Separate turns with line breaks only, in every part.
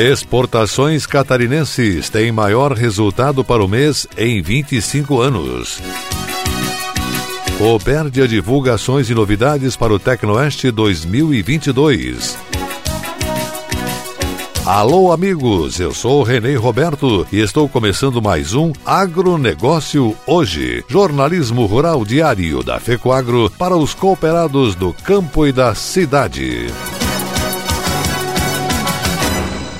Exportações catarinenses têm maior resultado para o mês em 25 anos. Copérdia divulgações e novidades para o Tecnoeste 2022. Alô, amigos, eu sou Renê Roberto e estou começando mais um Agronegócio Hoje, jornalismo rural diário da FECOAGRO para os cooperados do campo e da cidade.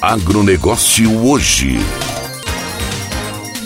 Agronegócio hoje.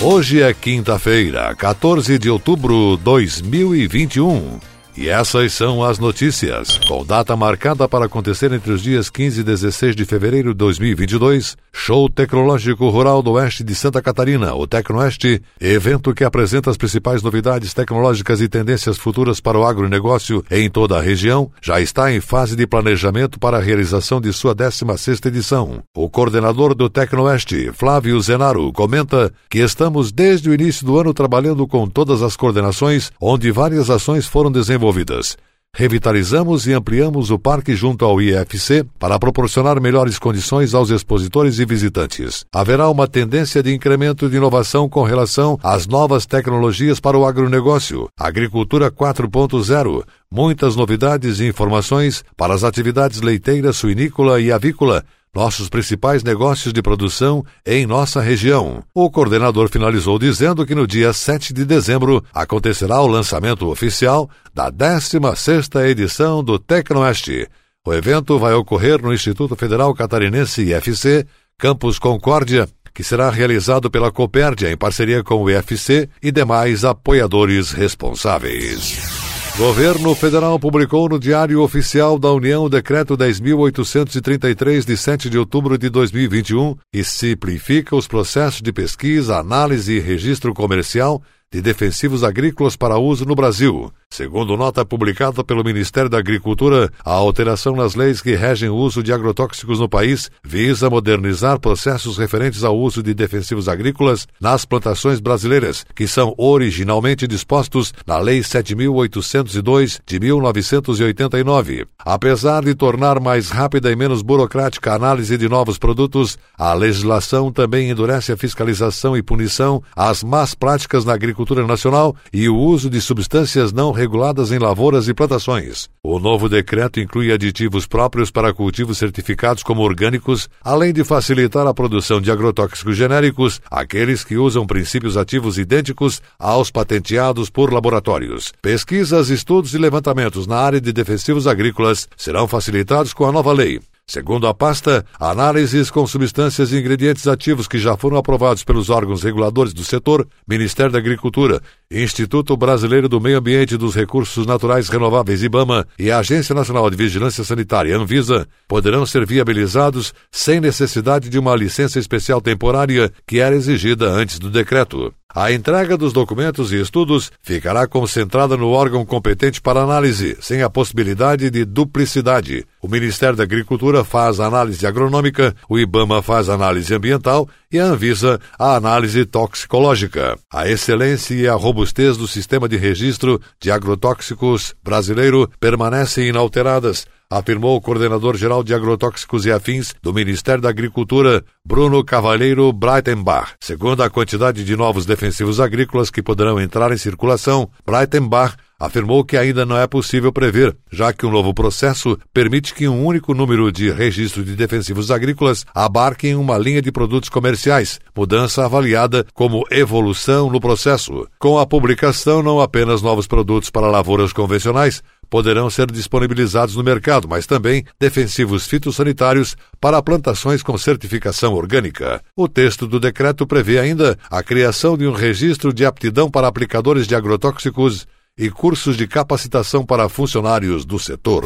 Hoje é quinta-feira, 14 de outubro de 2021. E essas são as notícias. Com data marcada para acontecer entre os dias 15 e 16 de fevereiro de 2022, Show Tecnológico Rural do Oeste de Santa Catarina, o Tecnoeste, evento que apresenta as principais novidades tecnológicas e tendências futuras para o agronegócio em toda a região, já está em fase de planejamento para a realização de sua 16ª edição. O coordenador do Tecnoeste, Flávio Zenaro, comenta que estamos desde o início do ano trabalhando com todas as coordenações, onde várias ações foram desenvolvidas desenvolvidas. Revitalizamos e ampliamos o parque junto ao IFC para proporcionar melhores condições aos expositores e visitantes. Haverá uma tendência de incremento de inovação com relação às novas tecnologias para o agronegócio, agricultura 4.0, muitas novidades e informações para as atividades leiteira, suinícola e avícola, nossos principais negócios de produção em nossa região. O coordenador finalizou dizendo que no dia 7 de dezembro acontecerá o lançamento oficial da 16ª edição do Tecnoeste. O evento vai ocorrer no Instituto Federal Catarinense IFC, Campus Concórdia, que será realizado pela Copérdia em parceria com o IFC e demais apoiadores responsáveis. Governo Federal publicou no Diário Oficial da União o Decreto 10.833, de 7 de outubro de 2021, e simplifica os processos de pesquisa, análise e registro comercial de defensivos agrícolas para uso no Brasil. Segundo nota publicada pelo Ministério da Agricultura, a alteração nas leis que regem o uso de agrotóxicos no país visa modernizar processos referentes ao uso de defensivos agrícolas nas plantações brasileiras, que são originalmente dispostos na Lei 7802 de 1989. Apesar de tornar mais rápida e menos burocrática a análise de novos produtos, a legislação também endurece a fiscalização e punição às más práticas na agricultura nacional e o uso de substâncias não reguladas em lavouras e plantações. O novo decreto inclui aditivos próprios para cultivos certificados como orgânicos, além de facilitar a produção de agrotóxicos genéricos, aqueles que usam princípios ativos idênticos aos patenteados por laboratórios. Pesquisas, estudos e levantamentos na área de defensivos agrícolas serão facilitados com a nova lei. Segundo a pasta, análises com substâncias e ingredientes ativos que já foram aprovados pelos órgãos reguladores do setor, Ministério da Agricultura, Instituto Brasileiro do Meio Ambiente e dos Recursos Naturais Renováveis IBAMA e a Agência Nacional de Vigilância Sanitária Anvisa poderão ser viabilizados sem necessidade de uma licença especial temporária que era exigida antes do decreto. A entrega dos documentos e estudos ficará concentrada no órgão competente para análise, sem a possibilidade de duplicidade. O Ministério da Agricultura faz análise agronômica, o IBAMA faz análise ambiental e a Anvisa a análise toxicológica. A excelência e a robustez do sistema de registro de agrotóxicos brasileiro permanecem inalteradas afirmou o coordenador-geral de agrotóxicos e afins do Ministério da Agricultura, Bruno Cavalheiro Breitenbach. Segundo a quantidade de novos defensivos agrícolas que poderão entrar em circulação, Breitenbach afirmou que ainda não é possível prever, já que um novo processo permite que um único número de registro de defensivos agrícolas abarque uma linha de produtos comerciais, mudança avaliada como evolução no processo. Com a publicação, não apenas novos produtos para lavouras convencionais, poderão ser disponibilizados no mercado, mas também defensivos fitossanitários para plantações com certificação orgânica. O texto do decreto prevê ainda a criação de um registro de aptidão para aplicadores de agrotóxicos e cursos de capacitação para funcionários do setor.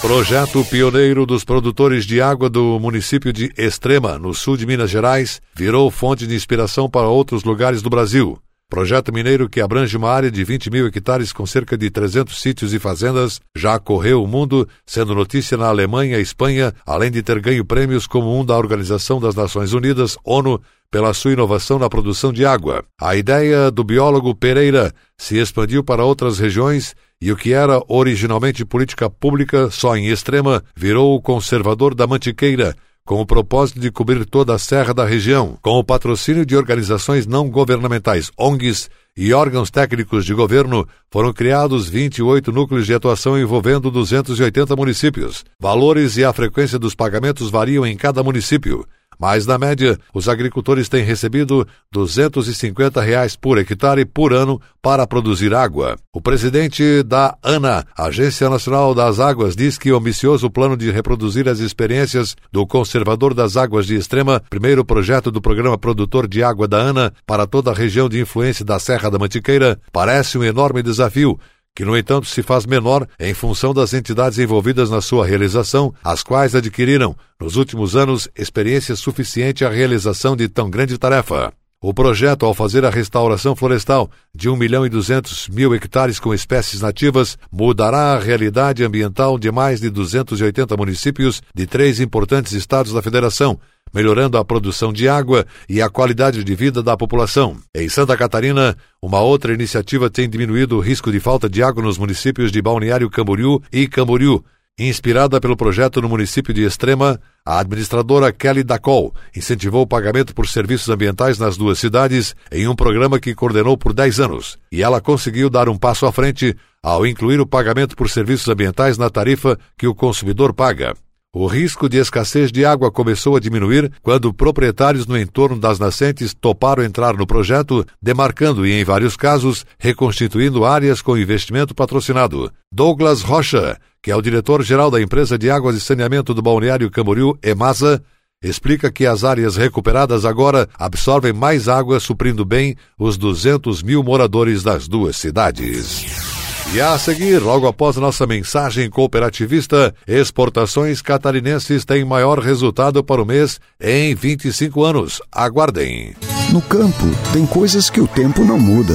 Projeto pioneiro dos produtores de água do município de Extrema, no sul de Minas Gerais, virou fonte de inspiração para outros lugares do Brasil. Projeto mineiro que abrange uma área de 20 mil hectares com cerca de 300 sítios e fazendas, já correu o mundo, sendo notícia na Alemanha e Espanha, além de ter ganho prêmios como um da Organização das Nações Unidas, ONU, pela sua inovação na produção de água. A ideia do biólogo Pereira se expandiu para outras regiões e o que era originalmente política pública só em extrema virou o conservador da Mantiqueira, com o propósito de cobrir toda a serra da região, com o patrocínio de organizações não governamentais, ONGs e órgãos técnicos de governo, foram criados 28 núcleos de atuação envolvendo 280 municípios. Valores e a frequência dos pagamentos variam em cada município. Mas, na média, os agricultores têm recebido 250 reais por hectare por ano para produzir água. O presidente da ANA, Agência Nacional das Águas, diz que o ambicioso plano de reproduzir as experiências do Conservador das Águas de Extrema, primeiro projeto do Programa Produtor de Água da ANA para toda a região de influência da Serra da Mantiqueira, parece um enorme desafio que, no entanto, se faz menor em função das entidades envolvidas na sua realização, as quais adquiriram, nos últimos anos, experiência suficiente à realização de tão grande tarefa. O projeto, ao fazer a restauração florestal de 1 milhão e 200 mil hectares com espécies nativas, mudará a realidade ambiental de mais de 280 municípios de três importantes estados da federação, melhorando a produção de água e a qualidade de vida da população. Em Santa Catarina, uma outra iniciativa tem diminuído o risco de falta de água nos municípios de Balneário Camboriú e Camboriú. Inspirada pelo projeto no município de Extrema, a administradora Kelly Dacol incentivou o pagamento por serviços ambientais nas duas cidades em um programa que coordenou por 10 anos. E ela conseguiu dar um passo à frente ao incluir o pagamento por serviços ambientais na tarifa que o consumidor paga. O risco de escassez de água começou a diminuir quando proprietários no entorno das nascentes toparam entrar no projeto, demarcando e, em vários casos, reconstituindo áreas com investimento patrocinado. Douglas Rocha, que é o diretor-geral da empresa de águas e saneamento do Balneário Camboriú, EMASA, explica que as áreas recuperadas agora absorvem mais água, suprindo bem os 200 mil moradores das duas cidades. E a seguir, logo após nossa mensagem cooperativista, exportações catarinenses têm maior resultado para o mês em 25 anos. Aguardem.
No campo, tem coisas que o tempo não muda,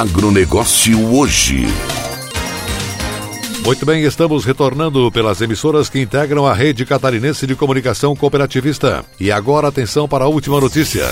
Agronegócio hoje.
Muito bem, estamos retornando pelas emissoras que integram a rede catarinense de comunicação cooperativista. E agora atenção para a última notícia.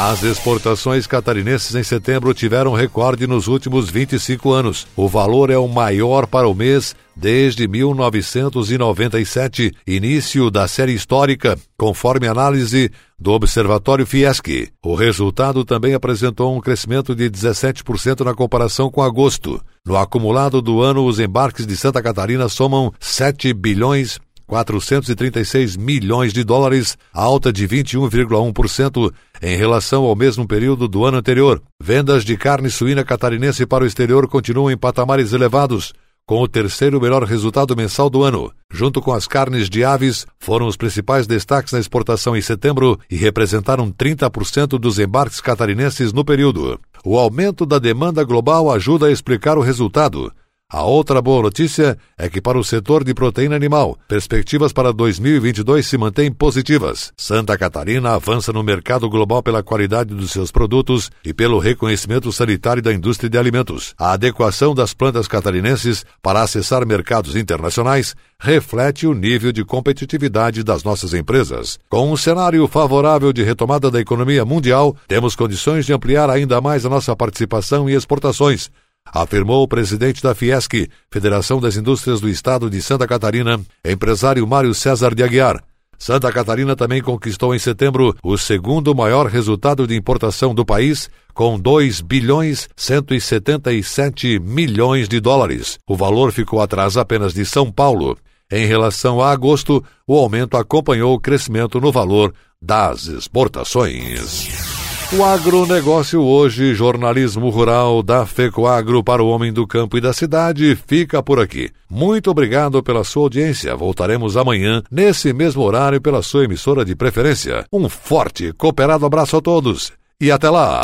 As exportações catarinenses em setembro tiveram recorde nos últimos 25 anos. O valor é o maior para o mês desde 1997, início da série histórica, conforme análise do Observatório Fiesc. O resultado também apresentou um crescimento de 17% na comparação com agosto. No acumulado do ano, os embarques de Santa Catarina somam 7 bilhões 436 milhões de dólares, alta de 21,1% em relação ao mesmo período do ano anterior. Vendas de carne suína catarinense para o exterior continuam em patamares elevados, com o terceiro melhor resultado mensal do ano. Junto com as carnes de aves, foram os principais destaques na exportação em setembro e representaram 30% dos embarques catarinenses no período. O aumento da demanda global ajuda a explicar o resultado. A outra boa notícia é que para o setor de proteína animal, perspectivas para 2022 se mantêm positivas. Santa Catarina avança no mercado global pela qualidade dos seus produtos e pelo reconhecimento sanitário da indústria de alimentos. A adequação das plantas catarinenses para acessar mercados internacionais reflete o nível de competitividade das nossas empresas. Com um cenário favorável de retomada da economia mundial, temos condições de ampliar ainda mais a nossa participação em exportações afirmou o presidente da Fiesc, Federação das Indústrias do Estado de Santa Catarina, empresário Mário César de Aguiar. Santa Catarina também conquistou em setembro o segundo maior resultado de importação do país, com 2 bilhões 177 milhões de dólares. O valor ficou atrás apenas de São Paulo. Em relação a agosto, o aumento acompanhou o crescimento no valor das exportações. O agronegócio hoje, jornalismo rural da FECOAGro para o homem do campo e da cidade, fica por aqui. Muito obrigado pela sua audiência. Voltaremos amanhã, nesse mesmo horário, pela sua emissora de preferência. Um forte, cooperado abraço a todos e até lá!